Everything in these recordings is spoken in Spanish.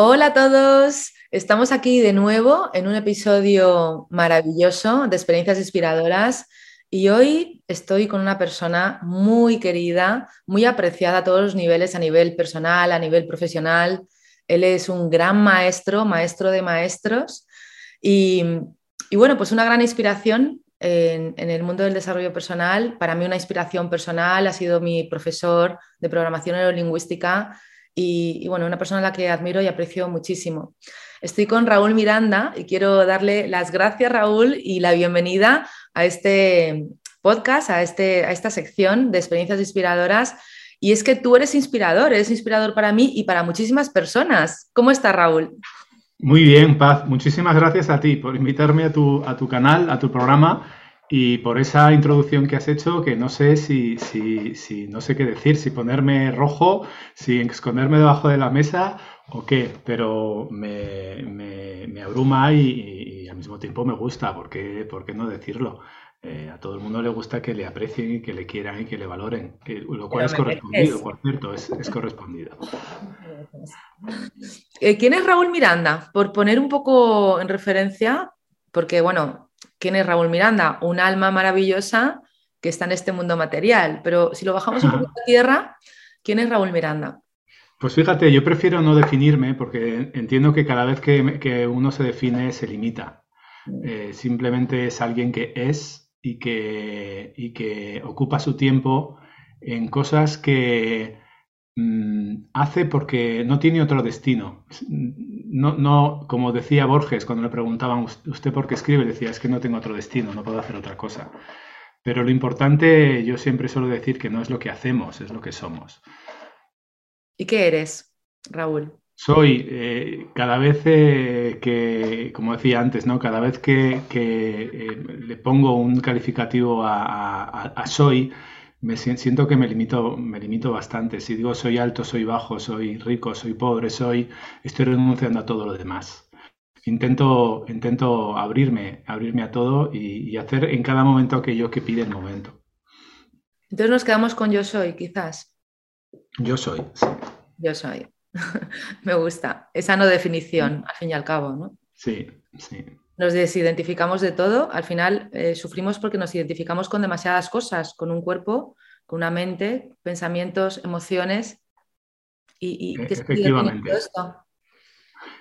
Hola a todos, estamos aquí de nuevo en un episodio maravilloso de experiencias inspiradoras y hoy estoy con una persona muy querida, muy apreciada a todos los niveles, a nivel personal, a nivel profesional. Él es un gran maestro, maestro de maestros y, bueno, pues una gran inspiración en, en, el mundo del desarrollo personal. Para mí una inspiración personal ha sido mi profesor de programación neurolingüística y, bueno, una persona a la que admiro y aprecio muchísimo. Estoy con Raúl Miranda y quiero darle las gracias, Raúl, y la bienvenida a este podcast, a, este, a esta sección de experiencias inspiradoras. Y es que tú eres inspirador, eres inspirador para mí y para muchísimas personas. ¿Cómo estás, Raúl? Muy bien, Paz. Muchísimas gracias a ti por invitarme a tu, a tu canal, a tu programa y por esa introducción que has hecho, que no sé si, si, si, no sé qué decir, si ponerme rojo, si esconderme debajo de la mesa o qué, pero me, me, abruma y, al mismo tiempo me gusta, ¿por qué, por qué no decirlo? Eh, a todo el mundo le gusta que le aprecien y que le quieran y que le valoren, lo cual es correspondido, por cierto, es, es correspondido. Eh, ¿Quién es Raúl Miranda? Por poner un poco en referencia, porque bueno, ¿Quién es Raúl Miranda? Un alma maravillosa que está en este mundo material. Pero si lo bajamos un poco a tierra, ¿quién es Raúl Miranda? Pues fíjate, yo prefiero no definirme porque entiendo que cada vez que, uno se define se limita. Eh, simplemente es alguien que es y que, y que ocupa su tiempo en cosas que, Mm, hace porque no tiene otro destino. No, no, como decía Borges cuando le preguntaban, ¿usted por qué escribe? Decía, es que no tengo otro destino, no puedo hacer otra cosa. Pero lo importante, yo siempre suelo decir que no es lo que hacemos, es lo que somos. ¿Y qué eres, Raúl? Soy, eh, cada vez eh, que, como decía antes, ¿no? cada vez que, eh, le pongo un calificativo a soy, me siento que me limito, me limito bastante. Si digo soy alto, soy bajo, soy rico, soy pobre, soy, estoy renunciando a todo lo demás. Intento, intento abrirme, abrirme a todo y, hacer en cada momento aquello que pide el momento. Entonces nos quedamos con yo soy, quizás. Yo soy, sí. Yo soy. me gusta. Esa no definición, al fin y al cabo, ¿no? Sí, sí nos desidentificamos de todo, al final eh, sufrimos porque nos identificamos con demasiadas cosas, con un cuerpo, con una mente, pensamientos, emociones. ¿Y, y qué Efectivamente. esto?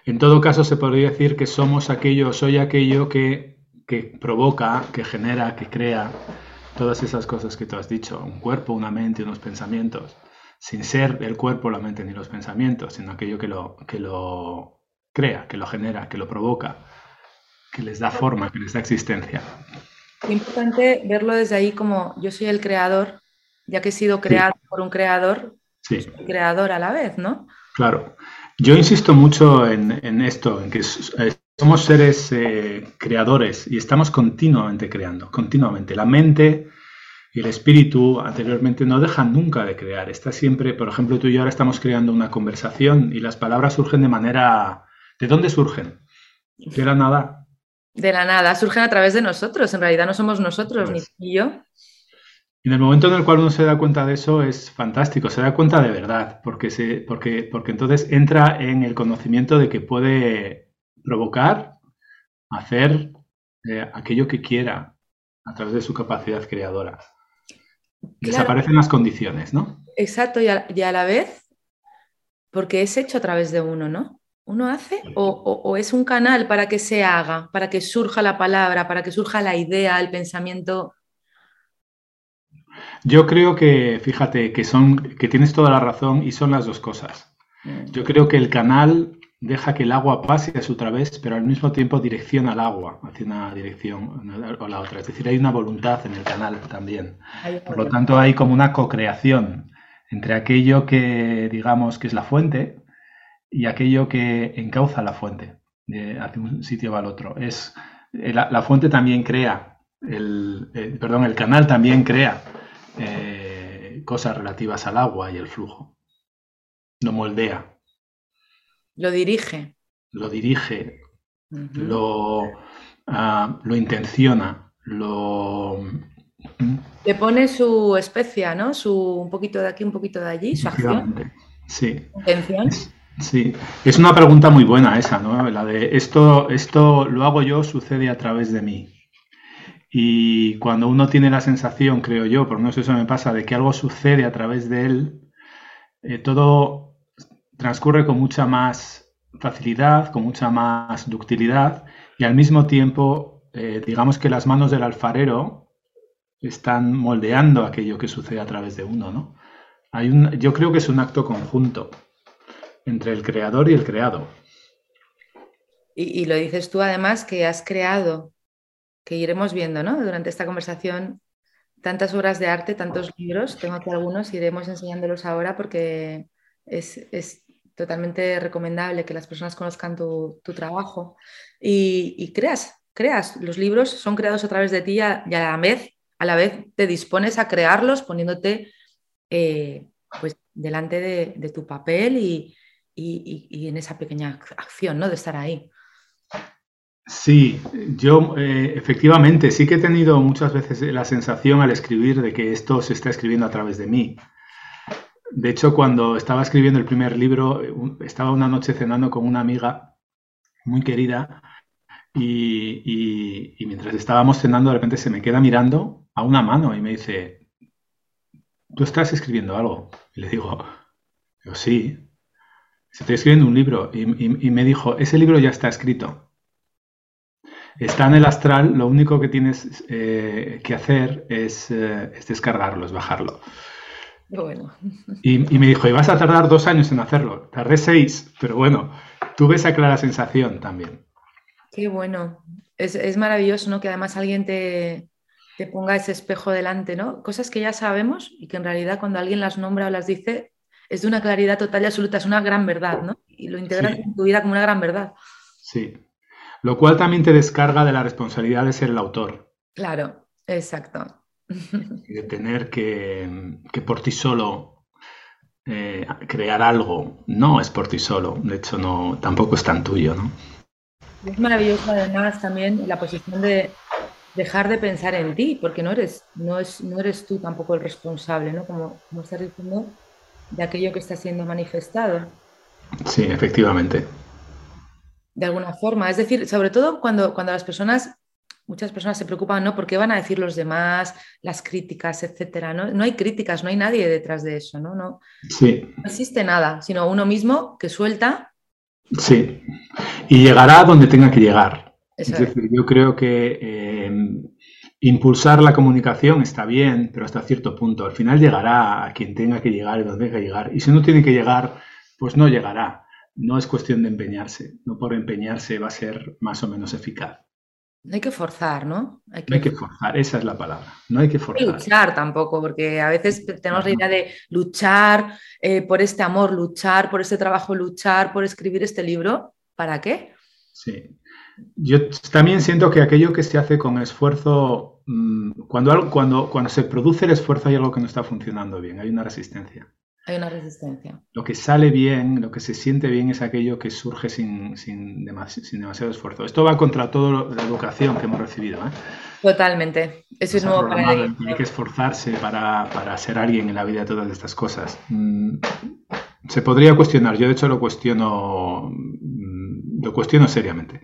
En todo caso, se podría decir que somos aquello, soy aquello que, que provoca, que genera, que crea todas esas cosas que tú has dicho, un cuerpo, una mente, unos pensamientos, sin ser el cuerpo, la mente ni los pensamientos, sino aquello que lo, que lo crea, que lo genera, que lo provoca que les da forma, que les da existencia. Es importante verlo desde ahí como yo soy el creador, ya que he sido creado por un creador, sí. soy creador a la vez, ¿no? Claro. Yo insisto mucho en, esto, en que eh, somos seres eh, creadores y estamos continuamente creando, continuamente. La mente y el espíritu anteriormente no dejan nunca de crear. Está siempre, por ejemplo, tú y yo ahora estamos creando una conversación y las palabras surgen de manera... ¿De dónde surgen? De la nada de la nada, surgen a través de nosotros. En realidad no somos nosotros, ni ni yo. En el momento en el cual uno se da cuenta de eso es fantástico, se da cuenta de verdad, porque, se, porque, porque entonces entra en el conocimiento de que puede provocar, hacer eh, aquello que quiera a través de su capacidad creadora. Desaparecen las condiciones, ¿no? Exacto, y a, y a la vez, porque es hecho a través de uno, ¿no? Uno hace o, es un canal para que se haga, para que surja la palabra, para que surja la idea, el pensamiento? Yo creo que, fíjate, que son, que tienes toda la razón y son las dos cosas. Mm. Yo creo que el canal deja que el agua pase a su través, pero al mismo tiempo direcciona el agua hacia una dirección o la otra. Es decir, hay una voluntad en el canal también. Por lo tanto, hay como una co-creación entre aquello que digamos que es la fuente y aquello que encauza la fuente de hacia un sitio o al otro. Es, eh, la, fuente también crea, el, eh, perdón, el canal también crea eh, cosas relativas al agua y el flujo. Lo moldea. Lo dirige. Lo dirige, lo, ah, lo intenciona, lo... Le pone su especia, ¿no? Su un poquito de aquí, un poquito de allí, su acción. Sí. Intención. Sí, es una pregunta muy buena esa, ¿no? La de esto, esto lo hago yo, sucede a través de mí. Y cuando uno tiene la sensación, creo yo, por no sé eso me pasa, de que algo sucede a través de él, eh, todo transcurre con mucha más facilidad, con mucha más ductilidad y al mismo tiempo, eh, digamos que las manos del alfarero están moldeando aquello que sucede a través de uno, ¿no? Hay un, yo creo que es un acto conjunto entre el creador y el creado. Y, lo dices tú además que has creado, que iremos viendo ¿no? durante esta conversación, tantas obras de arte, tantos libros, tengo aquí algunos, iremos enseñándolos ahora porque es, totalmente recomendable que las personas conozcan tu, trabajo y, creas, creas. Los libros son creados a través de ti y a, la vez, a la vez te dispones a crearlos poniéndote eh, pues, delante de, tu papel y, y, en esa pequeña acción, ¿no? De estar ahí. Sí, yo eh, efectivamente sí que he tenido muchas veces la sensación al escribir de que esto se está escribiendo a través de mí. De hecho, cuando estaba escribiendo el primer libro, estaba una noche cenando con una amiga muy querida y, y, mientras estábamos cenando de repente se me queda mirando a una mano y me dice, ¿tú estás escribiendo algo? Y le digo, yo sí, Estoy escribiendo un libro y, me dijo, ese libro ya está escrito. Está en el astral, lo único que tienes eh, que hacer es, eh, es, descargarlo, es bajarlo. Bueno. Y, me dijo, y vas a tardar dos años en hacerlo. Tardé seis, pero bueno, tuve esa clara sensación también. Qué bueno. Es, es maravilloso, ¿no? Que además alguien te, te ponga ese espejo delante, ¿no? Cosas que ya sabemos y que en realidad cuando alguien las nombra o las dice, es de una claridad total y absoluta, es una gran verdad, ¿no? Y lo integras en tu vida como una gran verdad. Sí. Lo cual también te descarga de la responsabilidad de ser el autor. Claro, exacto. Y de tener que, que por ti solo eh, crear algo. No es por ti solo, de hecho no, tampoco es tan tuyo, ¿no? Es maravilloso además también la posición de dejar de pensar en ti, porque no eres, no es, no eres tú tampoco el responsable, ¿no? Como, como estás diciendo, de aquello que está siendo manifestado. Sí, efectivamente. De alguna forma. Es decir, sobre todo cuando, cuando las personas, muchas personas se preocupan, ¿no? ¿Por qué van a decir los demás, las críticas, etcétera? ¿no? no hay críticas, no hay nadie detrás de eso, ¿no? No, sí. no existe nada, sino uno mismo que suelta. Sí. Y llegará donde tenga que llegar. es decir, yo creo que eh, Impulsar la comunicación está bien, pero hasta cierto punto. Al final llegará a quien tenga que llegar y donde tenga que llegar. Y si no tiene que llegar, pues no llegará. No es cuestión de empeñarse. No por empeñarse va a ser más o menos eficaz. No hay que forzar, ¿no? Hay que... No hay que forzar, esa es la palabra. No hay que forzar. No hay luchar tampoco, porque a veces tenemos la idea de luchar eh, por este amor, luchar por este trabajo, luchar por escribir este libro. ¿Para qué? Sí. Yo también siento que aquello que se hace con esfuerzo, mm, cuando, cuando, cuando se produce el esfuerzo hay algo que no está funcionando bien, hay una resistencia. Hay una resistencia. Lo que sale bien, lo que se siente bien es aquello que surge sin, sin, demasiado esfuerzo. Esto va contra toda la educación que hemos recibido. ¿eh? Totalmente. Eso es nuevo para Hay que esforzarse para, para, ser alguien en la vida de todas estas cosas. Mm, se podría cuestionar, yo de hecho lo cuestiono, mm, lo cuestiono seriamente.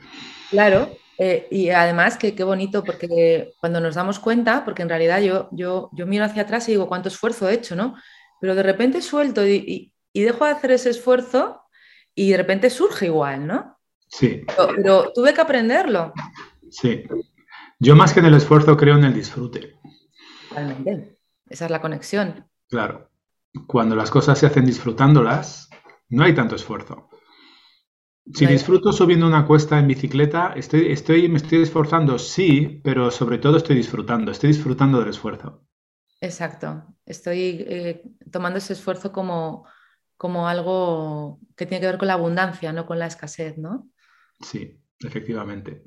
Claro, eh, y además que qué bonito, porque cuando nos damos cuenta, porque en realidad yo, yo, yo miro hacia atrás y digo cuánto esfuerzo he hecho, ¿no? Pero de repente suelto y, dejo de hacer ese esfuerzo y de repente surge igual, ¿no? Sí. Pero, tuve que aprenderlo. Sí. Yo más que en el esfuerzo creo en el disfrute. Totalmente. Esa es la conexión. Claro. Cuando las cosas se hacen disfrutándolas, no hay tanto esfuerzo. Si disfruto subiendo una cuesta en bicicleta, estoy, estoy, me estoy esforzando, sí, pero sobre todo estoy disfrutando, estoy disfrutando del esfuerzo. Exacto, estoy eh, tomando ese esfuerzo como, como algo que tiene que ver con la abundancia, no con la escasez, ¿no? Sí, efectivamente.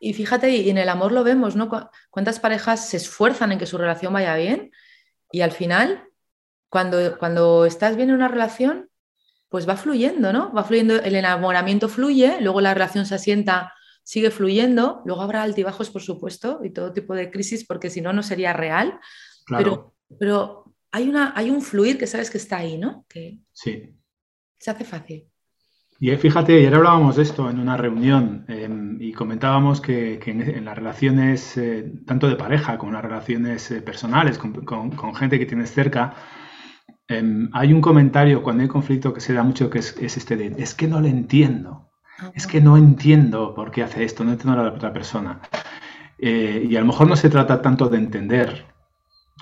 Y fíjate, y en el amor lo vemos, ¿no? ¿Cuántas parejas se esfuerzan en que su relación vaya bien? Y al final, cuando, cuando estás bien en una relación, pues va fluyendo, ¿no? Va fluyendo, el enamoramiento fluye, luego la relación se asienta, sigue fluyendo, luego habrá altibajos, por supuesto, y todo tipo de crisis, porque si no, no sería real. Pero, pero hay, una, hay un fluir que sabes que está ahí, ¿no? Que sí. Se hace fácil. Y eh, fíjate, ayer hablábamos de esto en una reunión em, y comentábamos que, en, las relaciones, eh, tanto de pareja como en las relaciones eh, personales, con, con, gente que tienes cerca, Em, hay un comentario cuando hay conflicto que se da mucho que es, este de, es que no le entiendo, es que no entiendo por qué hace esto, no entiendo a la otra persona. Eh, y a lo mejor no se trata tanto de entender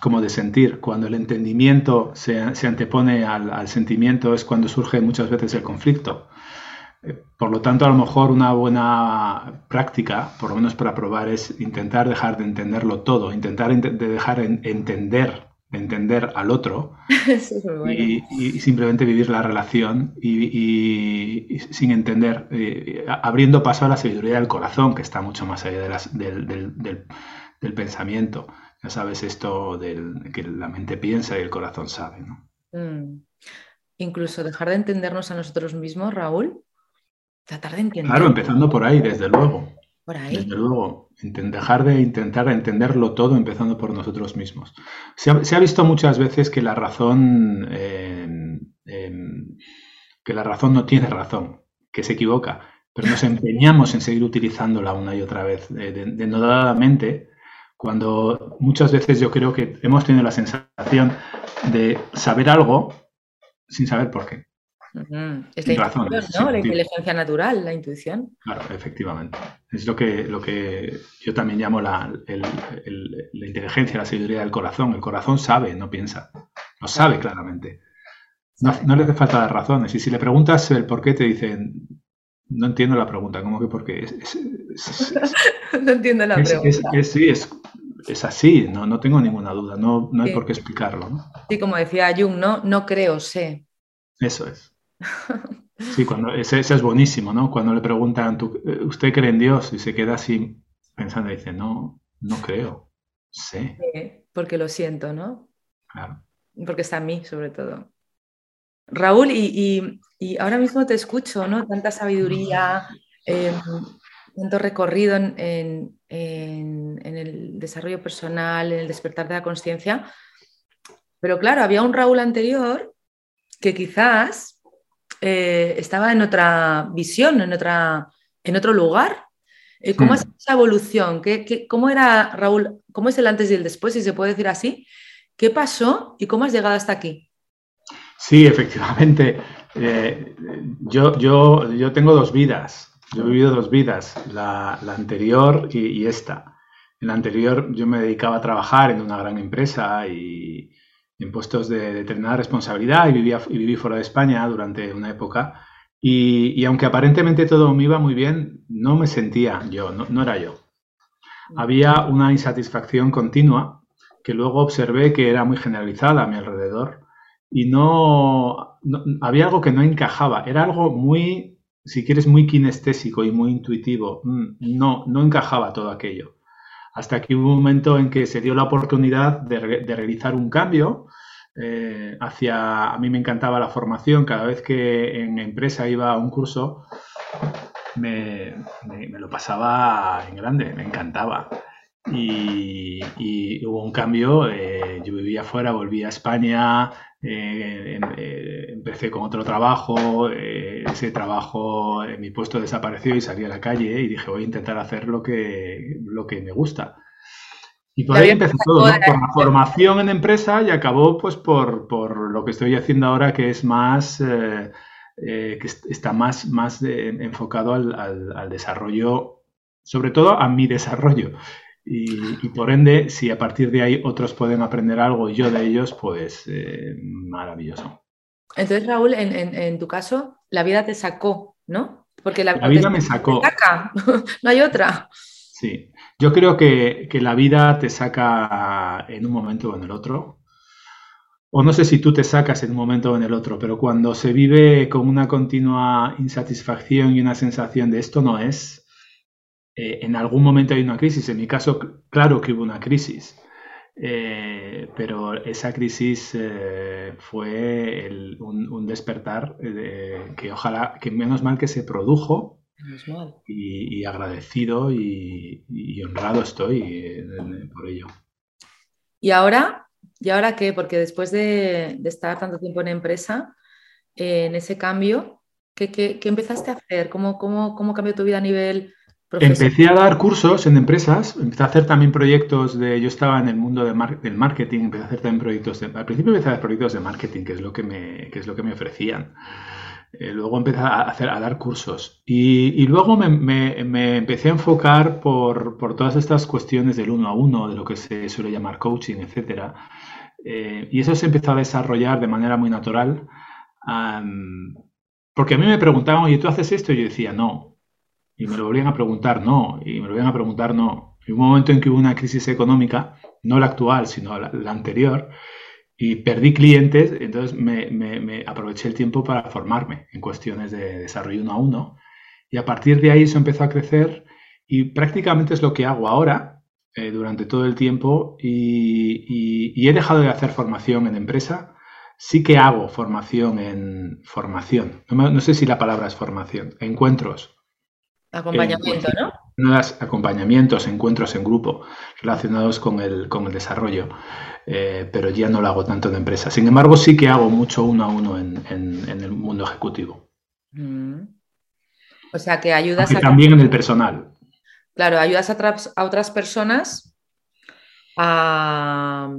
como de sentir. Cuando el entendimiento se, antepone al, sentimiento es cuando surge muchas veces el conflicto. Eh, por lo tanto, a lo mejor una buena práctica, por lo menos para probar, es intentar dejar de entenderlo todo, intentar de dejar de entender entender al otro y, simplemente vivir la relación y, sin entender, eh, abriendo paso a la sabiduría del corazón, que está mucho más allá del, pensamiento. Ya sabes esto del que la mente piensa y el corazón sabe. ¿no? Mm. Incluso dejar de entendernos a nosotros mismos, Raúl. Tratar de entender. Claro, empezando por ahí, desde luego. Desde luego, dejar de intentar entenderlo todo empezando por nosotros mismos. Se ha, visto muchas veces que la razón, em, em, que la razón no tiene razón, que se equivoca, pero nos empeñamos en seguir utilizándola una y otra vez, eh, denodadamente, cuando muchas veces yo creo que hemos tenido la sensación de saber algo sin saber por qué. Es la ¿no? La inteligencia natural, la intuición. Claro, efectivamente. Es lo que, lo que yo también llamo la, la inteligencia, la sabiduría del corazón. El corazón sabe, no piensa. Lo sabe claramente. No, le hace falta dar razones. Y si le preguntas el por qué, te dicen, no entiendo la pregunta. ¿Cómo que por qué? no entiendo la pregunta. sí, es, así, no, no tengo ninguna duda. No, no hay por qué explicarlo. Sí, como decía Jung, no, no creo, sé. Eso es. Sí, cuando, ese, es buenísimo, ¿no? Cuando le preguntan, eh, ¿usted cree en Dios? Y se queda así pensando y dice, no, no creo, sé. porque lo siento, ¿no? Claro. Porque está en mí, sobre todo. Raúl, y, ahora mismo te escucho, ¿no? Tanta sabiduría, em, tanto recorrido en, en, el desarrollo personal, en el despertar de la conciencia. Pero claro, había un Raúl anterior que quizás eh, estaba en otra visión, en, otra, en otro lugar. Eh, ¿Cómo es esa evolución? ¿Qué, cómo era, Raúl, cómo es el antes y el después, si se puede decir así? ¿Qué pasó y cómo has llegado hasta aquí? Sí, efectivamente. Eh, yo, yo, yo tengo dos vidas. Yo he vivido dos vidas, la, anterior y, y, esta. En la anterior yo me dedicaba a trabajar en una gran empresa y, en puestos de determinada responsabilidad y, vivía, y viví fuera de España durante una época. Y, aunque aparentemente todo me iba muy bien, no me sentía yo, no, era yo. Había una insatisfacción continua que luego observé que era muy generalizada a mi alrededor y no, había algo que no encajaba, era algo muy, si quieres, muy kinestésico y muy intuitivo. Mm, no, no encajaba todo aquello hasta que hubo un momento en que se dio la oportunidad de, realizar un cambio eh, hacia, a mí me encantaba la formación, cada vez que en empresa iba a un curso, me, lo pasaba en grande, me encantaba. Y, hubo un cambio, eh, yo vivía afuera, volví a España, eh, em, empecé con otro trabajo, ese trabajo, mi puesto desapareció y salí a la calle y dije voy a intentar hacer lo que, lo que me gusta. Y por ahí empezó todo, ¿no? Por la formación en empresa y acabó pues por, lo que estoy haciendo ahora, que es más eh, que está más, más enfocado al, desarrollo, sobre todo a mi desarrollo. Y, por ende, si a partir de ahí otros pueden aprender algo y yo de ellos, pues maravilloso. Entonces, Raúl, en, tu caso, la vida te sacó, ¿no? Porque la, vida me sacó. no hay otra. Sí, yo creo que, la vida te saca en un momento o en el otro. O no sé si tú te sacas en un momento o en el otro, pero cuando se vive con una continua insatisfacción y una sensación de esto no es, eh, en algún momento hay una crisis. En mi caso, claro que hubo una crisis. Eh, pero esa crisis eh, fue un, despertar que ojalá, que menos mal que se produjo y, agradecido y, honrado estoy eh, por ello. ¿Y ahora? ¿Y ahora qué? Porque después de, estar tanto tiempo en empresa, en ese cambio, ¿qué, empezaste a hacer? ¿Cómo, cómo, cómo cambió tu vida a nivel Empecé a dar cursos en empresas, empecé a hacer también proyectos de, yo estaba en el mundo del marketing, empecé a hacer también proyectos, de, al principio empecé a hacer proyectos de marketing, que es lo que me, es lo que me ofrecían. Eh, luego empecé a, hacer, a dar cursos y, luego me, empecé a enfocar por, todas estas cuestiones del uno a uno, de lo que se suele llamar coaching, etc. Eh, y eso se empezó a desarrollar de manera muy natural. porque a mí me preguntaban, oye, ¿tú haces esto? Y yo decía, no, y me lo volvían a preguntar, no, y me lo volvían a preguntar, no. Y un momento en que hubo una crisis económica, no la actual, sino la, anterior, y perdí clientes, entonces me, aproveché el tiempo para formarme en cuestiones de desarrollo uno a uno. Y a partir de ahí eso empezó a crecer y prácticamente es lo que hago ahora eh, durante todo el tiempo y, he dejado de hacer formación en empresa. Sí que hago formación en formación. no sé si la palabra es formación. Encuentros Acompañamiento, ¿no? Acompañamientos, encuentros en grupo relacionados con el, con el desarrollo, eh, pero ya no lo hago tanto en empresa. Sin embargo, sí que hago mucho uno a uno en, el mundo ejecutivo. Mm. O sea, que ayudas a... También en el personal. Claro, ayudas a, otras personas a,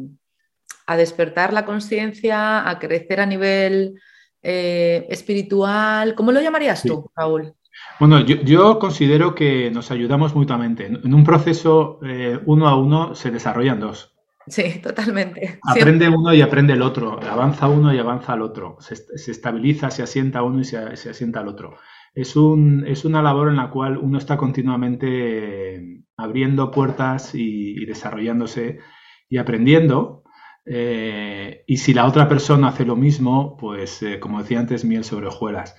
despertar la conciencia, a crecer a nivel eh, espiritual. ¿Cómo lo llamarías tú, Raúl? Bueno, yo, considero que nos ayudamos mutuamente. En un proceso eh, uno a uno se desarrollan dos. Sí, totalmente. Aprende uno y aprende el otro. Avanza uno y avanza el otro. Se, estabiliza, se asienta uno y se, asienta el otro. Es, un, es, una labor en la cual uno está continuamente abriendo puertas y, desarrollándose y aprendiendo. Eh, y si la otra persona hace lo mismo, pues eh, como decía antes, miel sobre hojuelas.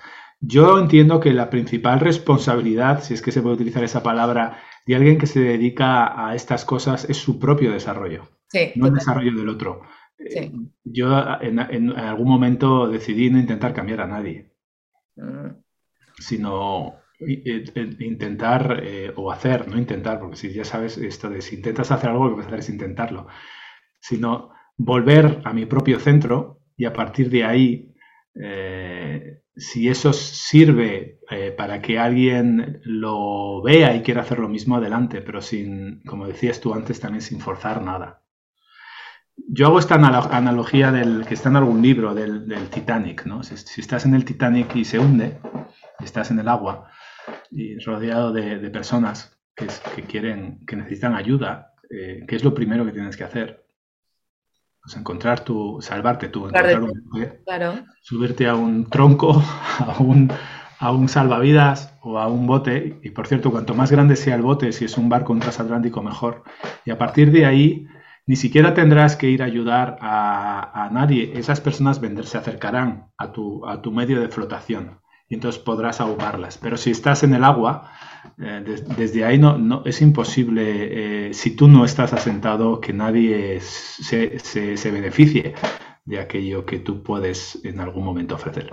Yo entiendo que la principal responsabilidad, si es que se puede utilizar esa palabra, de alguien que se dedica a estas cosas es su propio desarrollo, no el desarrollo del otro. Eh, yo en, algún momento decidí no intentar cambiar a nadie, mm. sino intentar eh, o hacer, no intentar, porque si ya sabes esto de si intentas hacer algo, lo que vas a hacer es intentarlo, sino volver a mi propio centro y a partir de ahí eh, si eso sirve eh, para que alguien lo vea y quiera hacer lo mismo, adelante, pero sin, como decías tú antes, también sin forzar nada. Yo hago esta analogía del que está en algún libro del, Titanic, ¿no? Si, estás en el Titanic y se hunde, estás en el agua y rodeado de, personas que, quieren, que necesitan ayuda, eh, ¿qué es lo primero que tienes que hacer? Pues encontrar tu, salvarte tú, encontrar un subirte a un tronco, a un, a un salvavidas o a un bote. Y por cierto, cuanto más grande sea el bote, si es un barco, un transatlántico, mejor. Y a partir de ahí, ni siquiera tendrás que ir a ayudar a, a nadie. Esas personas vendrán, se acercarán a tu, a tu medio de flotación y entonces podrás ahogarlas. Pero si estás en el agua, eh, desde ahí no, no, es imposible, eh, si tú no estás asentado, que nadie se, se, beneficie de aquello que tú puedes en algún momento ofrecer.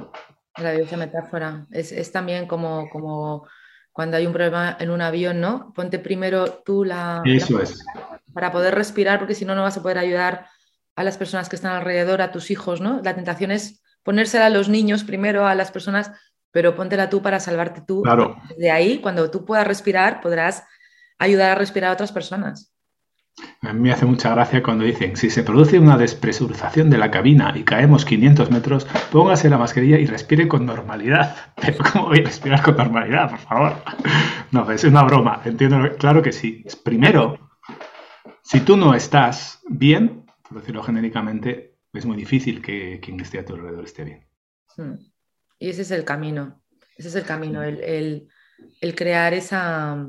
Maravillosa metáfora. Es, es, también como, como cuando hay un problema en un avión, ¿no? Ponte primero tú la... Eso es. Para poder respirar, porque si no, no vas a poder ayudar a las personas que están alrededor, a tus hijos, ¿no? La tentación es ponérsela a los niños primero, a las personas pero póntela tú para salvarte tú. Claro. De ahí, cuando tú puedas respirar, podrás ayudar a respirar a otras personas. A mí me hace mucha gracia cuando dicen, si se produce una despresurización de la cabina y caemos 500 metros, póngase la mascarilla y respire con normalidad. Pero ¿cómo voy a respirar con normalidad, por favor? No, es una broma, entiendo, claro que sí. Primero, si tú no estás bien, por decirlo genéricamente, es muy difícil que quien esté a tu alrededor esté bien. Hmm. Y ese es el camino, ese es el camino, el, crear esa,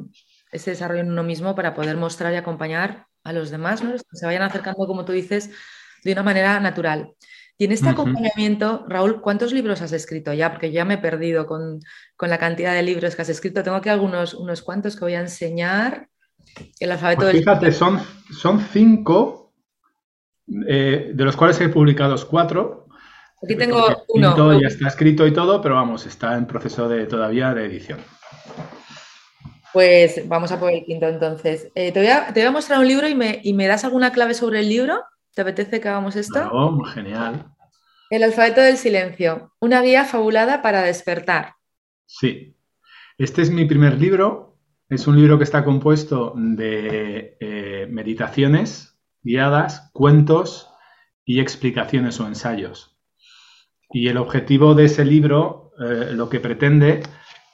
ese desarrollo en uno mismo para poder mostrar y acompañar a los demás, ¿no? que se vayan acercando, como tú dices, de una manera natural. Y en este acompañamiento, Raúl, ¿cuántos libros has escrito ya? Porque ya me he perdido con, la cantidad de libros que has escrito. Tengo aquí algunos unos cuantos que voy a enseñar. El alfabeto pues fíjate, son, son cinco, eh, de los cuales he publicado cuatro. Aquí tengo uno. ya está escrito y todo, pero vamos, está en proceso de todavía de edición. Pues vamos a por el quinto entonces. Eh, te, voy a, mostrar un libro y me, das alguna clave sobre el libro. ¿Te apetece que hagamos esto? Oh, genial. El alfabeto del silencio, una guía fabulada para despertar. Sí, este es mi primer libro. Es un libro que está compuesto de eh, meditaciones guiadas, cuentos y explicaciones o ensayos. Y el objetivo de ese libro, eh, lo que pretende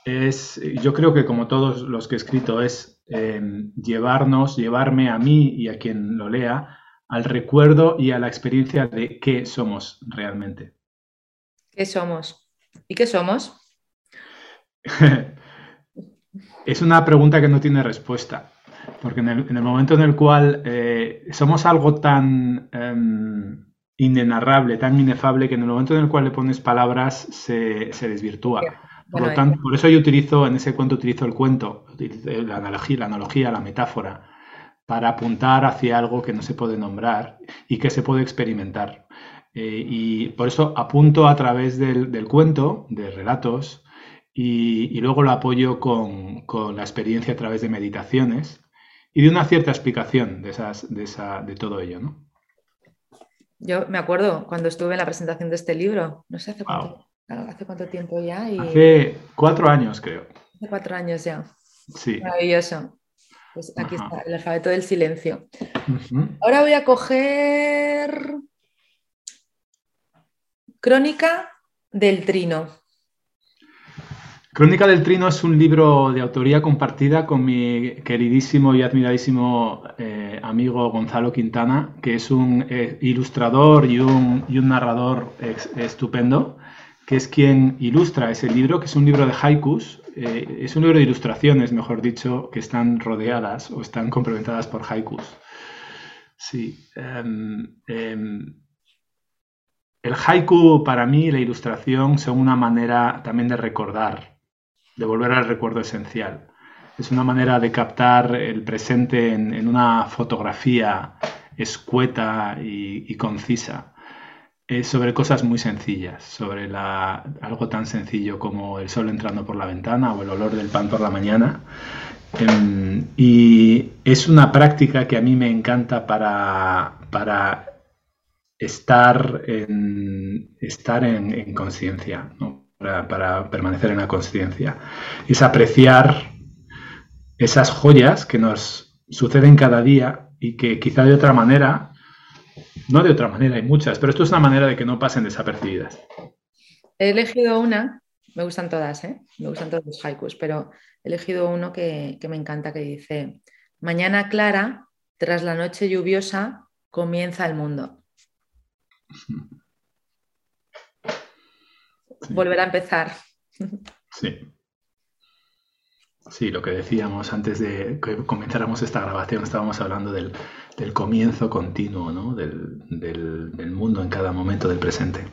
es, yo creo que como todos los que he escrito, es em, llevarnos, llevarme a mí y a quien lo lea al recuerdo y a la experiencia de qué somos realmente. ¿Qué somos? ¿Y qué somos? es una pregunta que no tiene respuesta, porque en el, momento en el cual eh, somos algo tan em, inenarrable, tan inefable, que en el momento en el cual le pones palabras se, se desvirtúa. Por, lo tanto, por eso yo utilizo, en ese cuento utilizo el cuento, la analogía, la analogía, la metáfora, para apuntar hacia algo que no se puede nombrar y que se puede experimentar. Eh, y por eso apunto a través del, cuento, de relatos, y, luego lo apoyo con, la experiencia a través de meditaciones y de una cierta explicación de, esas, de, esa, de todo ello. ¿no? Yo me acuerdo cuando estuve en la presentación de este libro, no sé hace cuánto, ¿hace cuánto tiempo ya? Hace cuatro años, creo. Hace cuatro años ya. Sí. Maravilloso. Pues aquí está, el alfabeto del silencio. Ahora voy a coger Crónica del Trino. Crónica del Trino es un libro de autoría compartida con mi queridísimo y admiradísimo eh, amigo Gonzalo Quintana, que es un eh, ilustrador y un, narrador estupendo que es quien ilustra ese libro, que es un libro de haikus, eh, es un libro de ilustraciones, mejor dicho, que están rodeadas o están complementadas por haikus. Sí. Em, em, el haiku para mí, la ilustración, son una manera también de recordar, de volver al recuerdo esencial. Es una manera de captar el presente en, una fotografía escueta y concisa sobre cosas muy sencillas, sobre la, algo tan sencillo como el sol entrando por la ventana o el olor del pan por la mañana. Em, y es una práctica que a mí me encanta para, para estar en, estar en, conciencia, para, para, permanecer en la conciencia. Es apreciar esas joyas que nos suceden cada día y que quizá de otra manera no de otra manera, hay muchas, pero esto es una manera de que no pasen desapercibidas. He elegido una, me gustan todas, ¿eh? me gustan todos los haikus, pero he elegido uno que, me encanta, que dice, mañana clara, tras la noche lluviosa, comienza el mundo. Volver a empezar. Sí. Sí, lo que decíamos antes de que comenzáramos esta grabación, estábamos hablando del, comienzo continuo, ¿no? Del, mundo en cada momento del presente.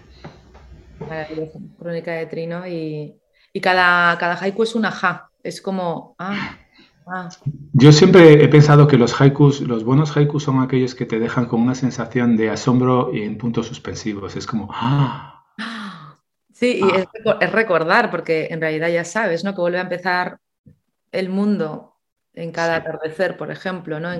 Maravilloso. Crónica de Trino y, cada, cada haiku es una ja, es como... Ah, ah. Yo siempre he pensado que los haikus, los buenos haikus son aquellos que te dejan con una sensación de asombro y en puntos suspensivos. Es como... Ah, Sí, y es, es, recordar, porque en realidad ya sabes, ¿no? Que vuelve a empezar el mundo en cada atardecer, por ejemplo, ¿no?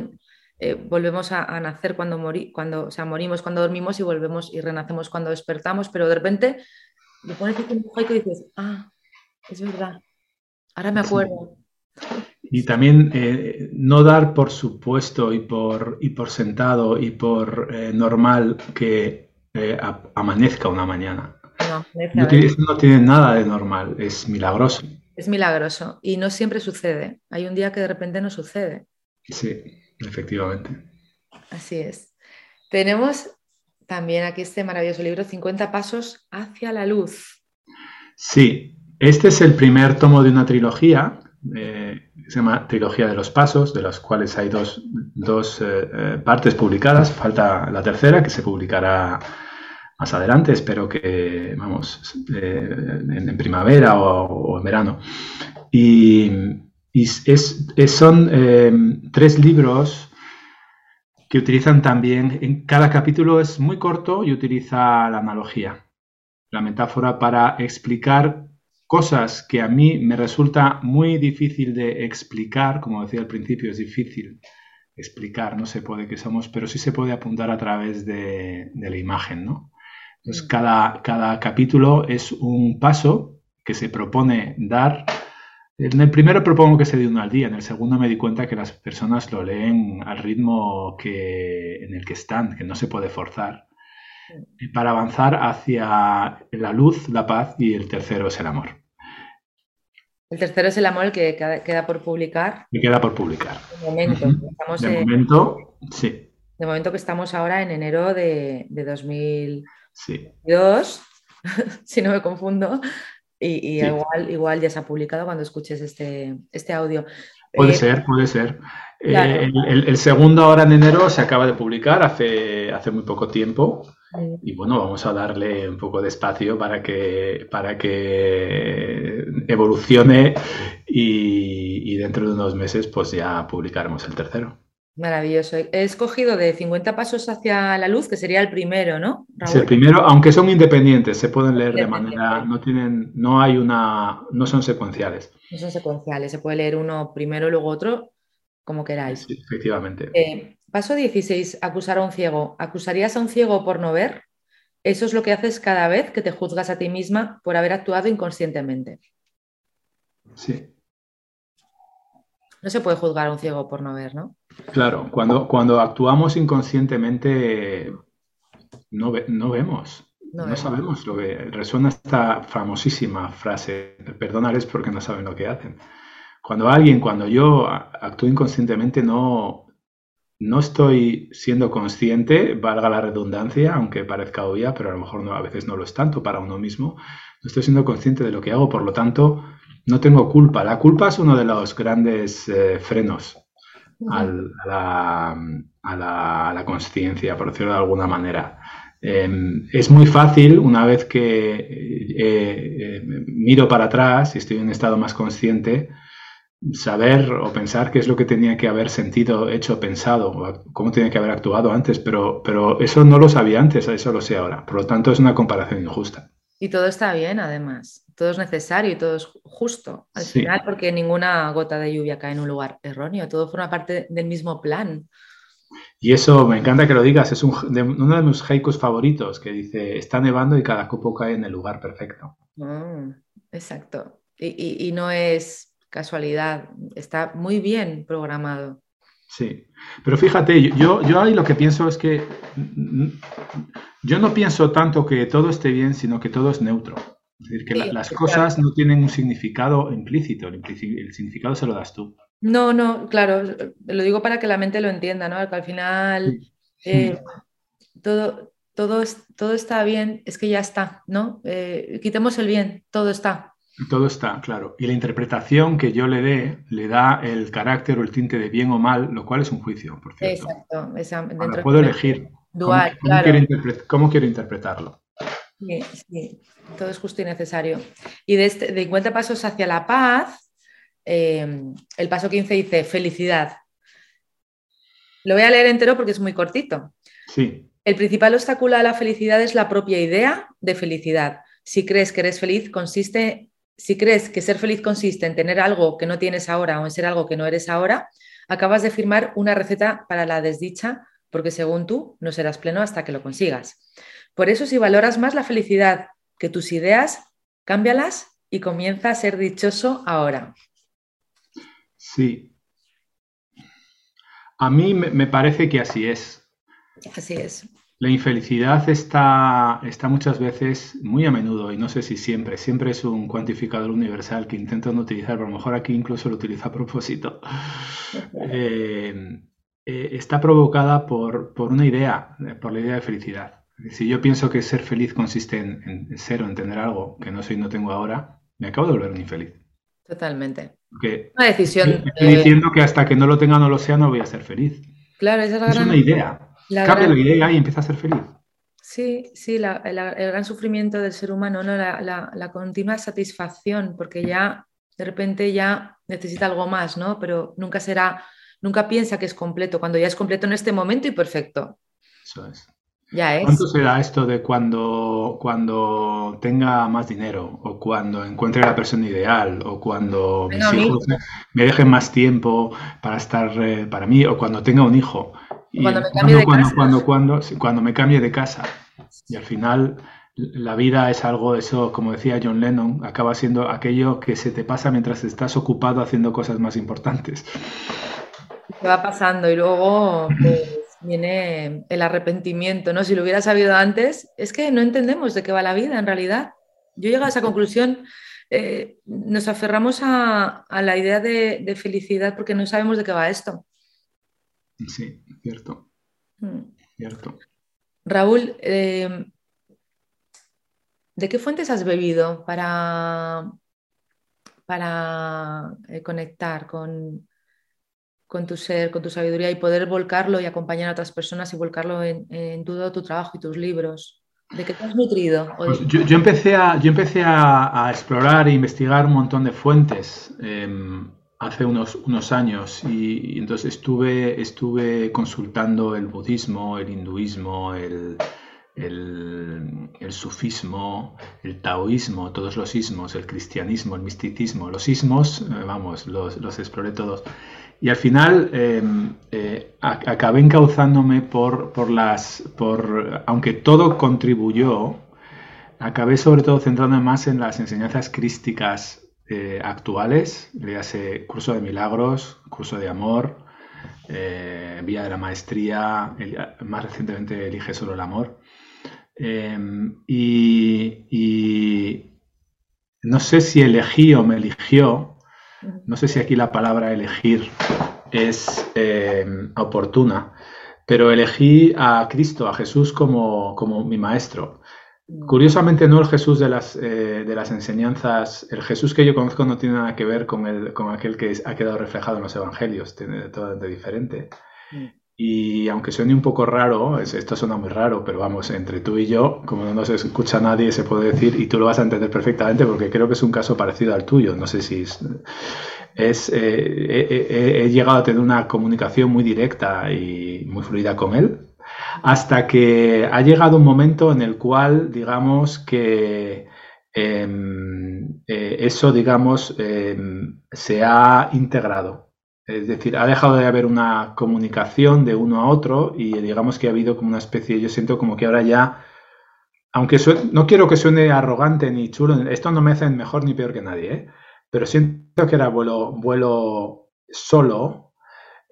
Eh, volvemos a, nacer cuando, mori cuando o sea, morimos cuando dormimos y volvemos y renacemos cuando despertamos, pero de repente le pones un y dices, ah, es verdad, ahora me acuerdo. Y también eh, no dar por supuesto y por, y por sentado y por eh, normal que amanezca una mañana. No, no, tiene, no tiene nada de normal, es milagroso. Es milagroso y no siempre sucede. Hay un día que de repente no sucede. Sí, efectivamente. Así es. Tenemos también aquí este maravilloso libro, 50 pasos hacia la luz. Sí, este es el primer tomo de una trilogía, eh, se llama Trilogía de los Pasos, de las cuales hay dos, eh, eh, partes publicadas, falta la tercera que se publicará más adelante, espero que, vamos, en, primavera o, en verano. Y, son tres libros que utilizan también, en cada capítulo es muy corto y utiliza la analogía, la metáfora para explicar cosas que a mí me resulta muy difícil de explicar, como decía al principio, es difícil explicar, no se puede que somos, pero sí se puede apuntar a través de, la imagen, ¿no? Entonces, mm. cada, cada capítulo es un paso que se propone dar en el primero propongo que se dé uno al día, en el segundo me di cuenta que las personas lo leen al ritmo que, en el que están, que no se puede forzar, para avanzar hacia la luz, la paz y el tercero es el amor. El tercero es el amor, el que queda por publicar. Que queda por publicar. De momento, de momento sí. De momento que estamos ahora en enero de, de 2002, si no me confundo. Y, igual, igual ya se ha publicado cuando escuches este, este audio. Puede eh, ser, puede ser. Eh, el, segundo ahora en enero se acaba de publicar hace, hace muy poco tiempo. Y bueno, vamos a darle un poco de espacio para que, para que evolucione y, y dentro de unos meses pues ya publicaremos el tercero. Maravilloso. He escogido de 50 pasos hacia la luz, que sería el primero, ¿no? Sí, el primero, aunque son independientes, se pueden leer de manera, no tienen, no hay una, no son secuenciales. No son secuenciales, se puede leer uno primero, luego otro, como queráis. Sí, efectivamente. Eh, paso 16, acusar a un ciego. ¿Acusarías a un ciego por no ver? Eso es lo que haces cada vez que te juzgas a ti misma por haber actuado inconscientemente. Sí. No se puede juzgar a un ciego por no ver, ¿no? Claro, cuando, cuando actuamos inconscientemente no, no vemos, no, sabemos lo que resuena esta famosísima frase, perdónales porque no saben lo que hacen. Cuando alguien, cuando yo actúo inconscientemente, no, no estoy siendo consciente, valga la redundancia, aunque parezca obvia, pero a lo mejor no, a veces no lo es tanto para uno mismo, no estoy siendo consciente de lo que hago, por lo tanto, no tengo culpa. La culpa es uno de los grandes eh, frenos a, la, a, conciencia, por decirlo de alguna manera. Em, es muy fácil, una vez que eh, eh, miro para atrás y estoy en un estado más consciente, saber o pensar qué es lo que tenía que haber sentido, hecho, pensado, cómo tenía que haber actuado antes, pero, pero eso no lo sabía antes, eso lo sé ahora. Por lo tanto, es una comparación injusta. Y todo está bien, además. Todo es necesario y todo es justo. Al final, porque ninguna gota de lluvia cae en un lugar erróneo. Todo forma parte del mismo plan. Y eso me encanta que lo digas. Es uno de mis haikus favoritos que dice: Está nevando y cada copo cae en el lugar perfecto. Mm, exacto. y no es casualidad. Está muy bien programado. Sí, pero fíjate, yo, yo ahí lo que pienso es que yo no pienso tanto que todo esté bien, sino que todo es neutro. Es decir, que las cosas no tienen un significado implícito, el, significado se lo das tú. No, no, claro, lo digo para que la mente lo entienda, ¿no? Que al final eh, todo, todo, todo está bien, es que ya está, ¿no? Eh, quitemos el bien, todo está. Todo está, claro. Y la interpretación que yo le dé le da el carácter o el tinte de bien o mal, lo cual es un juicio, por cierto. Exacto. puedo elegir dual, cómo, quiero cómo, quiero interpretarlo. Sí, sí, todo es justo y necesario. Y de, este, de 50 pasos hacia la paz, eh, el paso 15 dice felicidad. Lo voy a leer entero porque es muy cortito. Sí. El principal obstáculo a la felicidad es la propia idea de felicidad. Si crees que eres feliz, consiste si crees que ser feliz consiste en tener algo que no tienes ahora o en ser algo que no eres ahora, acabas de firmar una receta para la desdicha porque según tú no serás pleno hasta que lo consigas. Por eso si valoras más la felicidad que tus ideas, cámbialas y comienza a ser dichoso ahora. Sí. A mí me parece que así es. Así es. La infelicidad está, está muchas veces, muy a menudo, y no sé si siempre, siempre es un cuantificador universal que intento no utilizar, pero a lo mejor aquí incluso lo utilizo a propósito. Eh, eh, está provocada por, por, una idea, por la idea de felicidad. Si yo pienso que ser feliz consiste en, ser o en tener algo que no soy y no tengo ahora, me acabo de volver un infeliz. Totalmente. una decisión. Estoy diciendo que hasta que no lo tenga o no lo sea, no voy a ser feliz. Claro, esa es la es una idea. Cambia la idea y empieza a ser feliz. Sí, sí, el gran sufrimiento del ser humano, ¿no? La, continua satisfacción, porque ya de repente ya necesita algo más, ¿no? Pero nunca será, nunca piensa que es completo, cuando ya es completo en este momento y perfecto. Eso es. Ya es. ¿Cuánto será esto de cuando, cuando tenga más dinero o cuando encuentre la persona ideal o cuando mis hijos me dejen más tiempo para estar eh, para mí o cuando tenga un hijo? cuando me cambie de casa. Cuando, cuando, me cambie de casa. Y al final la vida es algo, eso, como decía John Lennon, acaba siendo aquello que se te pasa mientras estás ocupado haciendo cosas más importantes. Se va pasando y luego pues, viene el arrepentimiento, ¿no? Si lo hubiera sabido antes, es que no entendemos de qué va la vida en realidad. Yo llego a esa conclusión, eh, nos aferramos a, la idea de felicidad porque no sabemos de qué va esto. Sí, cierto. Mm. Cierto. Raúl, eh, ¿de qué fuentes has bebido para, para eh, conectar con, con, tu ser, con tu sabiduría y poder volcarlo y acompañar a otras personas y volcarlo en, todo tu trabajo y tus libros? ¿De qué te has nutrido? Pues yo, empecé, a, yo empecé a, explorar e investigar un montón de fuentes. Em, hace unos, unos años y, entonces estuve, estuve consultando el budismo, el hinduismo, el, el, sufismo, el taoísmo, todos los ismos, el cristianismo, el misticismo, los ismos, eh, vamos, los, los, exploré todos. Y al final em, eh, acabé encauzándome por, por las, por, aunque todo contribuyó, acabé sobre todo centrándome más en las enseñanzas crísticas eh, actuales, le hace curso de milagros, curso de amor, eh, vía de la maestría, más recientemente elige solo el amor. Em, y, no sé si elegí o me eligió, no sé si aquí la palabra elegir es em, oportuna, pero elegí a Cristo, a Jesús como, como mi maestro. Curiosamente no el Jesús de las, eh, de las enseñanzas, el Jesús que yo conozco no tiene nada que ver con, el, con aquel que ha quedado reflejado en los evangelios, tiene totalmente diferente. Y aunque suene un poco raro, esto suena muy raro, pero vamos, entre tú y yo, como no nos escucha nadie, se puede decir, y tú lo vas a entender perfectamente porque creo que es un caso parecido al tuyo, no sé si es... es eh, he llegado a tener una comunicación muy directa y muy fluida con él, hasta que ha llegado un momento en el cual, digamos, que em, eh, eso, digamos, em, se ha integrado. Es decir, ha dejado de haber una comunicación de uno a otro y digamos que ha habido como una especie, yo siento como que ahora ya, aunque no quiero que suene arrogante ni chulo, esto no me hace mejor ni peor que nadie, ¿eh? pero siento que era vuelo, vuelo solo,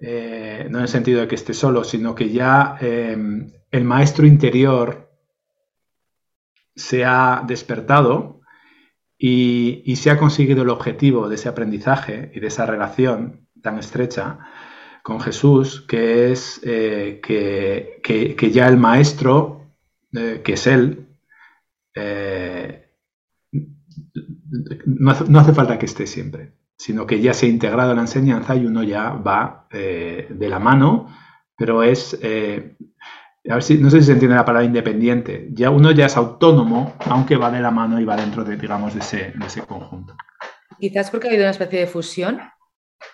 eh, no en el sentido de que esté solo, sino que ya em, el maestro interior se ha despertado y, se ha conseguido el objetivo de ese aprendizaje y de esa relación tan estrecha con Jesús, que es eh, que, ya el maestro, eh, que es Él, no hace falta que esté siempre sino que ya se ha integrado la enseñanza y uno ya va eh, de la mano, pero es, eh, a ver si, no sé si se entiende la palabra independiente, ya uno ya es autónomo, aunque va de la mano y va dentro de, digamos, de ese, de ese conjunto. Quizás porque ha habido una especie de fusión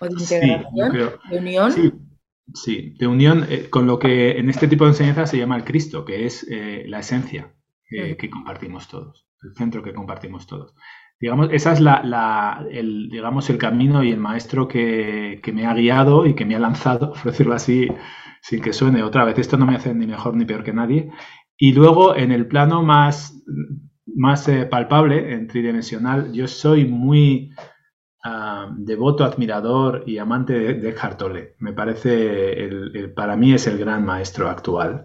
o de integración, de unión. Sí, de unión eh, con lo que en este tipo de enseñanza se llama el Cristo, que es la esencia que compartimos todos, el centro que compartimos todos. Digamos, esa es la, el, digamos, el camino y el maestro que, me ha guiado y que me ha lanzado, por decirlo así, sin que suene otra vez. Esto no me hace ni mejor ni peor que nadie. Y luego, en el plano más, más eh, palpable, en tridimensional, yo soy muy ah, devoto, admirador y amante de, Eckhart Tolle. Me parece, el, para mí es el gran maestro actual,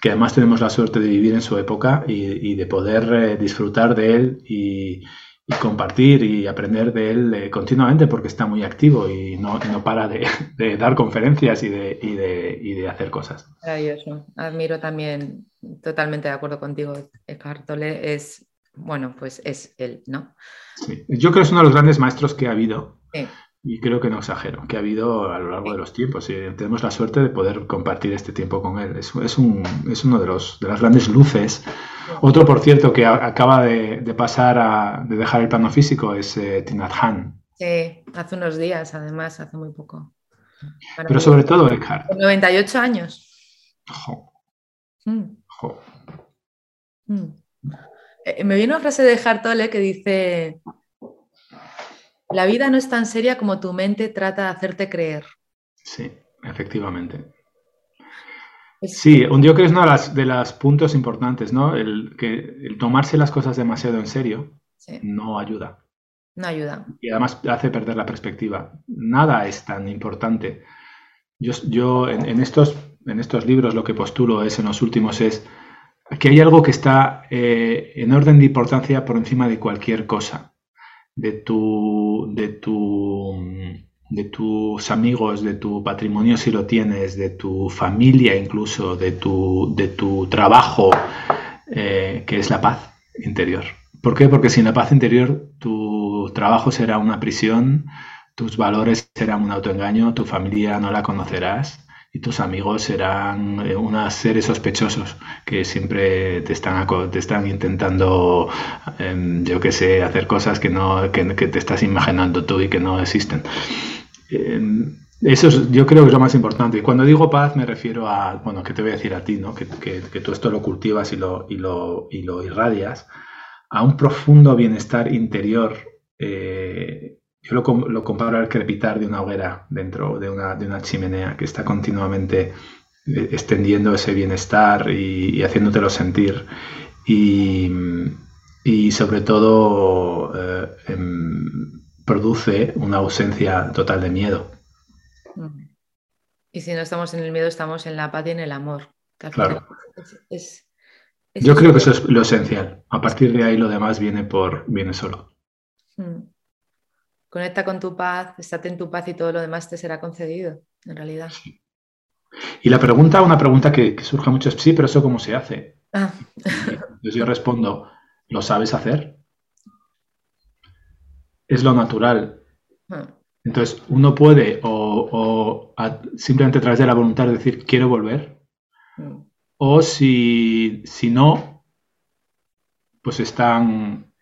que además tenemos la suerte de vivir en su época y, de poder eh, disfrutar de él y, compartir y aprender de él eh, continuamente porque está muy activo y no, no para de, dar conferencias y de, y de, y de hacer cosas. Maravilloso. Admiro también, totalmente de acuerdo contigo, Eckhart Tolle es, bueno, pues es él, ¿no? Sí. Yo creo que es uno de los grandes maestros que ha habido. Y creo que no exagero, que ha habido a lo largo de los tiempos y tenemos la suerte de poder compartir este tiempo con él. Es, es, un, es uno de, los, de las grandes luces. Otro, por cierto, que acaba de, de pasar a de dejar el plano físico es eh, Tinat Han. Sí, hace unos días, además, hace muy poco. Pero sobre todo Eckhart. 98 años. Jo. Mm. Jo. Mm. Eh, me viene una frase de Hartole que dice la vida no es tan seria como tu mente trata de hacerte creer. Sí, efectivamente. Sí, yo creo que es uno de los puntos importantes, ¿no? El, que el tomarse las cosas demasiado en serio no ayuda. No ayuda. Y además hace perder la perspectiva. Nada es tan importante. Yo, yo en, estos, en estos libros lo que postulo es, en los últimos, es que hay algo que está eh, en orden de importancia por encima de cualquier cosa de, tu, de, tu, de tus amigos, de tu patrimonio si lo tienes, de tu familia incluso, de tu, de tu trabajo, eh, que es la paz interior. ¿Por qué? Porque sin la paz interior tu trabajo será una prisión, tus valores serán un autoengaño, tu familia no la conocerás y tus amigos serán eh, unos seres sospechosos que siempre te están, te están intentando, em, yo qué sé, hacer cosas que, no, que, te estás imaginando tú y que no existen. Em, eso es, yo creo que es lo más importante. Y cuando digo paz me refiero a, bueno, que te voy a decir a ti, ¿no? que, que, tú esto lo cultivas y lo, y lo, y lo irradias, a un profundo bienestar interior eh, yo lo, lo, comparo al crepitar de una hoguera dentro de una, de una chimenea que está continuamente eh, extendiendo ese bienestar y, haciéndotelo sentir. Y, y sobre todo eh, em, produce una ausencia total de miedo. Y si no estamos en el miedo, estamos en la paz y en el amor. Claro. Yo creo que eso es lo esencial. A partir de ahí lo demás viene, por, viene solo. Mm. Conecta con tu paz, estate en tu paz y todo lo demás te será concedido, en realidad. Y la pregunta, una pregunta que, surge mucho es, sí, pero eso cómo se hace. Ah. Entonces yo respondo, ¿lo sabes hacer? Es lo natural. Ah. Entonces uno puede o, simplemente a través de la voluntad decir, quiero volver. Mm. O si, si no, pues están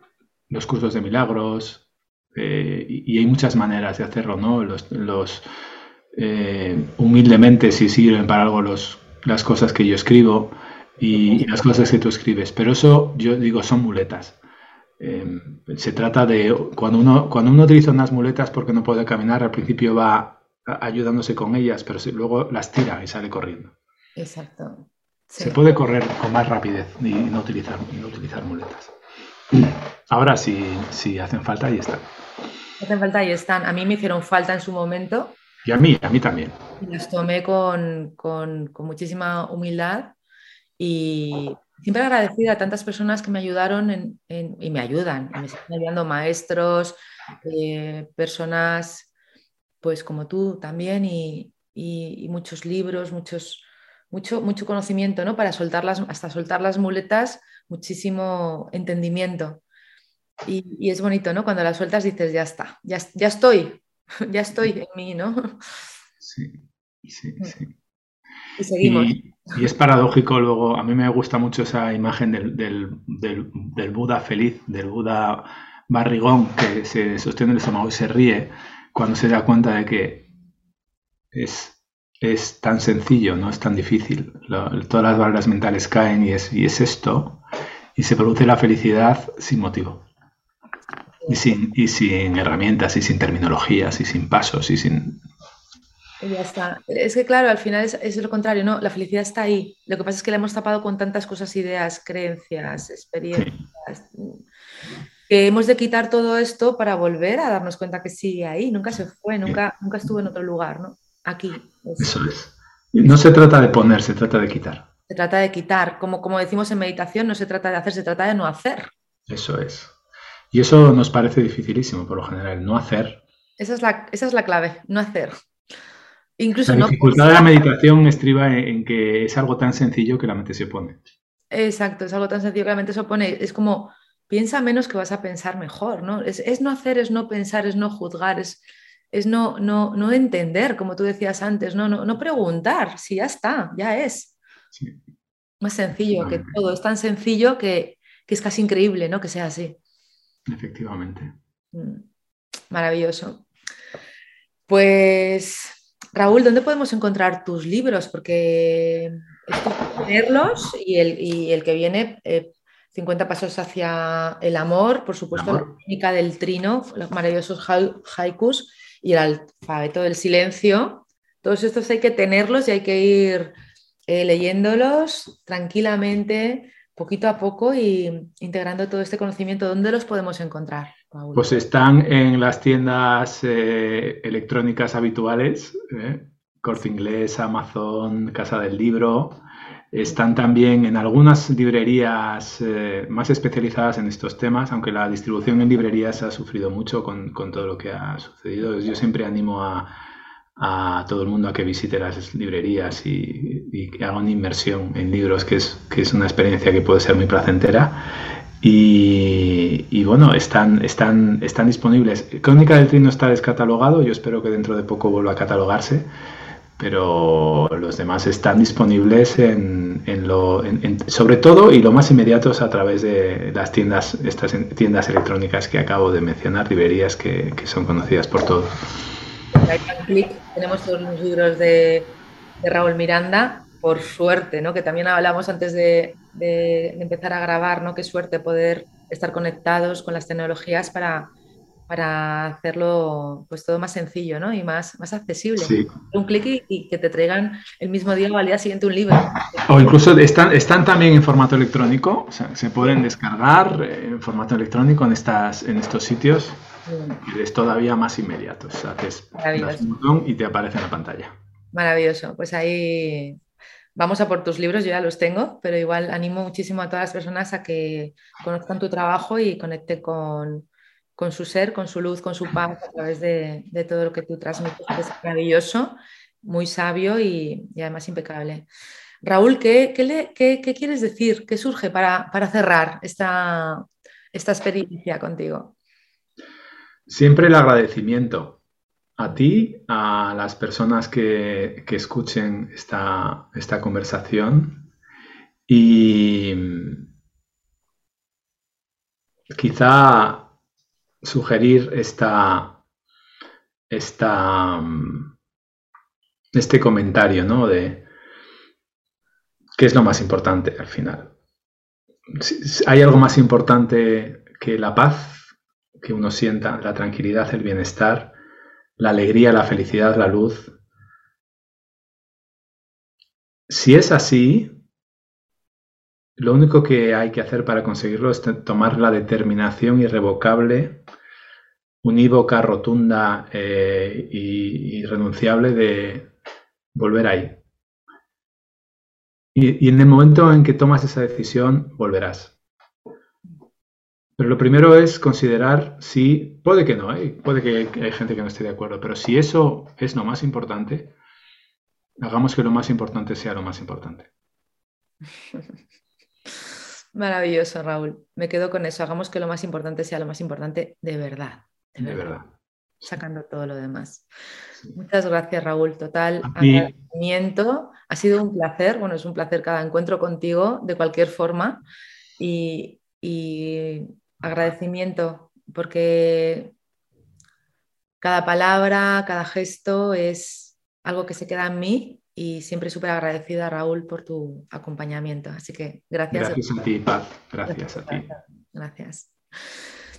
los cursos de milagros, eh, y hay muchas maneras de hacerlo, ¿no? Los, eh, humildemente si sirven para algo los, las cosas que yo escribo y, las cosas que tú escribes, pero eso yo digo son muletas. Eh, se trata de cuando uno cuando uno utiliza unas muletas porque no puede caminar, al principio va ayudándose con ellas, pero luego las tira y sale corriendo. Exacto. Se puede correr con más rapidez y no utilizar, no utilizar muletas. Ahora sí, si hacen falta, ahí están. Hacen falta, ahí están. A mí me hicieron falta en su momento. Y a mí, a mí también. Y las tomé con, muchísima humildad y siempre agradecida a tantas personas que me ayudaron y me ayudan. Me están ayudando maestros, eh, personas pues como tú también y, muchos libros, muchos, mucho, mucho conocimiento, ¿no? Para soltarlas, hasta soltar las muletas, muchísimo entendimiento. Y, es bonito, ¿no? Cuando las sueltas dices, ya está, ya, ya estoy, ya estoy en mí, ¿no? Sí, sí, mm. sí. Y seguimos. Y, es paradójico luego, a mí me gusta mucho esa imagen del, del, Buda feliz, del Buda barrigón que se sostiene el estómago y se ríe cuando se da cuenta de que es, es tan sencillo, no es tan difícil. todas las barreras mentales caen y es, y es esto, y se produce la felicidad sin motivo. Y sin, y sin herramientas, y sin terminologías, y sin pasos, y sin... ya está. Es que claro, al final es, lo contrario, ¿no? La felicidad está ahí. Lo que pasa es que la hemos tapado con tantas cosas, ideas, creencias, experiencias. que hemos de quitar todo esto para volver a darnos cuenta que sigue ahí, nunca se fue, nunca, nunca estuvo en otro lugar, ¿no? Aquí. Eso es. No se trata de poner, se trata de quitar. Se trata de quitar. Como, como decimos en meditación, no se trata de hacer, se trata de no hacer. Eso es. Y eso nos parece dificilísimo por lo general, no hacer. Esa es la, esa es la clave, no hacer. Incluso la dificultad de la meditación estriba en, que es algo tan sencillo que la mente se opone. Exacto, es algo tan sencillo que la mente se opone. Es como, piensa menos que vas a pensar mejor, ¿no? Es, no hacer, es no pensar, es no juzgar, es, es no, no, no entender, como tú decías antes, no, no, no preguntar, si ya está, ya es. Más sencillo que todo, es tan sencillo que, que es casi increíble, ¿no? Que sea así. Efectivamente. Mm, maravilloso. Pues, Raúl, ¿dónde podemos encontrar tus libros? Porque tenerlos y el, el que viene, 50 eh, pasos hacia el amor, por supuesto, la técnica del trino, los maravillosos haikus y el alfabeto del silencio. Todos estos hay que tenerlos y hay que ir eh, leyéndolos tranquilamente poquito a poco y integrando todo este conocimiento, ¿dónde los podemos encontrar? Pues están en las tiendas eh, electrónicas habituales, ¿eh? Corte Inglés, Amazon, Casa del Libro. Están también en algunas librerías eh, más especializadas en estos temas, aunque la distribución en librerías ha sufrido mucho con, con todo lo que ha sucedido. Yo siempre animo a, a todo el mundo a que visite las librerías y, que haga una inmersión en libros, que es, que es una experiencia que puede ser muy placentera. Y, bueno, están, están, están disponibles. Crónica del Trino está descatalogado, yo espero que dentro de poco vuelva a catalogarse, pero los demás están disponibles en, lo, sobre todo y lo más inmediatos a través de las tiendas, estas tiendas electrónicas que acabo de mencionar, librerías que, que son conocidas por todos tenemos todos los libros de, Raúl Miranda, por suerte, ¿no? que también hablamos antes de, empezar a grabar, ¿no? qué suerte poder estar conectados con las tecnologías para, para hacerlo pues todo más sencillo ¿no? y más, más accesible. Un clic y, que te traigan el mismo día o al día siguiente un libro. O incluso están, están también en formato electrónico, se pueden descargar en formato electrónico en, estas, en estos sitios es todavía más inmediato. haces un botón y te aparece en la pantalla. Maravilloso. Pues ahí vamos a por tus libros, yo ya los tengo, pero igual animo muchísimo a todas las personas a que conozcan tu trabajo y conecten con, su ser, con su luz, con su paz a través de, todo lo que tú transmites, es maravilloso, muy sabio y, además impecable. Raúl, ¿qué, quieres decir? ¿Qué surge para, cerrar esta, esta experiencia contigo? Siempre el agradecimiento a ti, a las personas que, escuchen esta, esta, conversación y quizá sugerir esta, esta, este comentario, ¿no? De qué es lo más importante al final. ¿Hay algo más importante que la paz? Que uno sienta, la tranquilidad, el bienestar, la alegría, la felicidad, la luz. Si es así, lo único que hay que hacer para conseguirlo es tomar la determinación irrevocable, unívoca, rotunda e irrenunciable de volver ahí. y en el momento en que tomas esa decisión, volverás. Pero lo primero es considerar si, puede que no, ¿eh? puede que hay gente que no esté de acuerdo, pero si eso es lo más importante, hagamos que lo más importante sea lo más importante. Maravilloso, Raúl. Me quedo con eso. Hagamos que lo más importante sea lo más importante de verdad. De, verdad. Sacando todo lo demás. Muchas gracias, Raúl. Total agradecimiento. Ha sido un placer. Bueno, es un placer cada encuentro contigo, de cualquier forma. y agradecimiento, porque cada palabra, cada gesto es algo que se queda en mí y siempre súper agradecida, Raúl, por tu acompañamiento. Así que gracias. Gracias a, ti, Paz. Gracias, a ti. Gracias.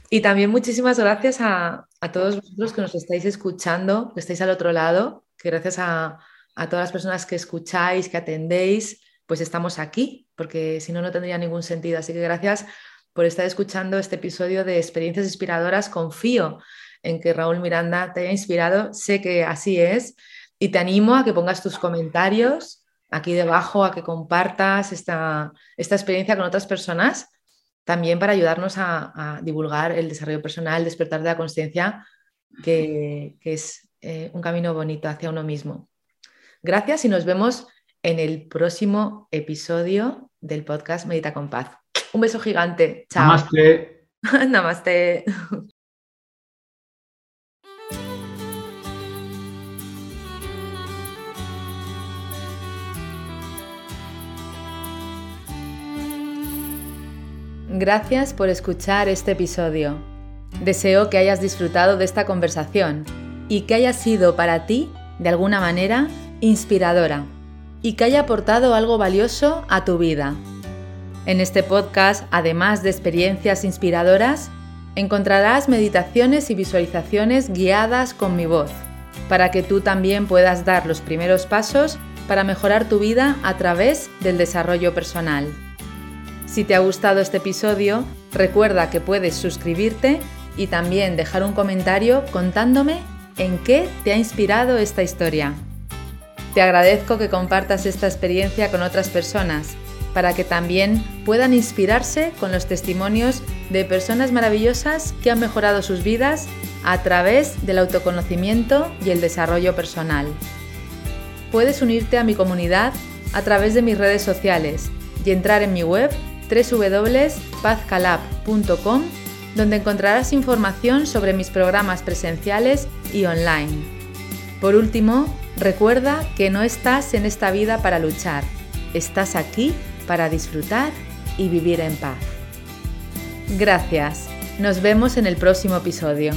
Y también muchísimas gracias a, todos vosotros que nos estáis escuchando, que estáis al otro lado, que gracias a, a todas las personas que escucháis, que atendéis, pues estamos aquí, porque si no, no tendría ningún sentido. Así que gracias por estar escuchando este episodio de Experiencias Inspiradoras. Confío en que Raúl Miranda te haya inspirado, sé que así es, y te animo a que pongas tus comentarios aquí debajo, a que compartas esta, experiencia con otras personas, también para ayudarnos a, divulgar el desarrollo personal, despertar de la conciencia, que, es eh, un camino bonito hacia uno mismo. Gracias y nos vemos en el próximo episodio del podcast Medita con Paz. Un beso gigante. Chao. Namaste. Namaste. Gracias por escuchar este episodio. Deseo que hayas disfrutado de esta conversación y que haya sido para ti, de alguna manera, inspiradora y que haya aportado algo valioso a tu vida. En este podcast, además de experiencias inspiradoras, encontrarás meditaciones y visualizaciones guiadas con mi voz, para que tú también puedas dar los primeros pasos para mejorar tu vida a través del desarrollo personal. Si te ha gustado este episodio, recuerda que puedes suscribirte y también dejar un comentario contándome en qué te ha inspirado esta historia. Te agradezco que compartas esta experiencia con otras personas para que también puedan inspirarse con los testimonios de personas maravillosas que han mejorado sus vidas a través del autoconocimiento y el desarrollo personal. Puedes unirte a mi comunidad a través de mis redes sociales y entrar en mi web www.pazcalab.com donde encontrarás información sobre mis programas presenciales y online. Por último, recuerda que no estás en esta vida para luchar, estás aquí para disfrutar y vivir en paz. Gracias, nos vemos en el próximo episodio.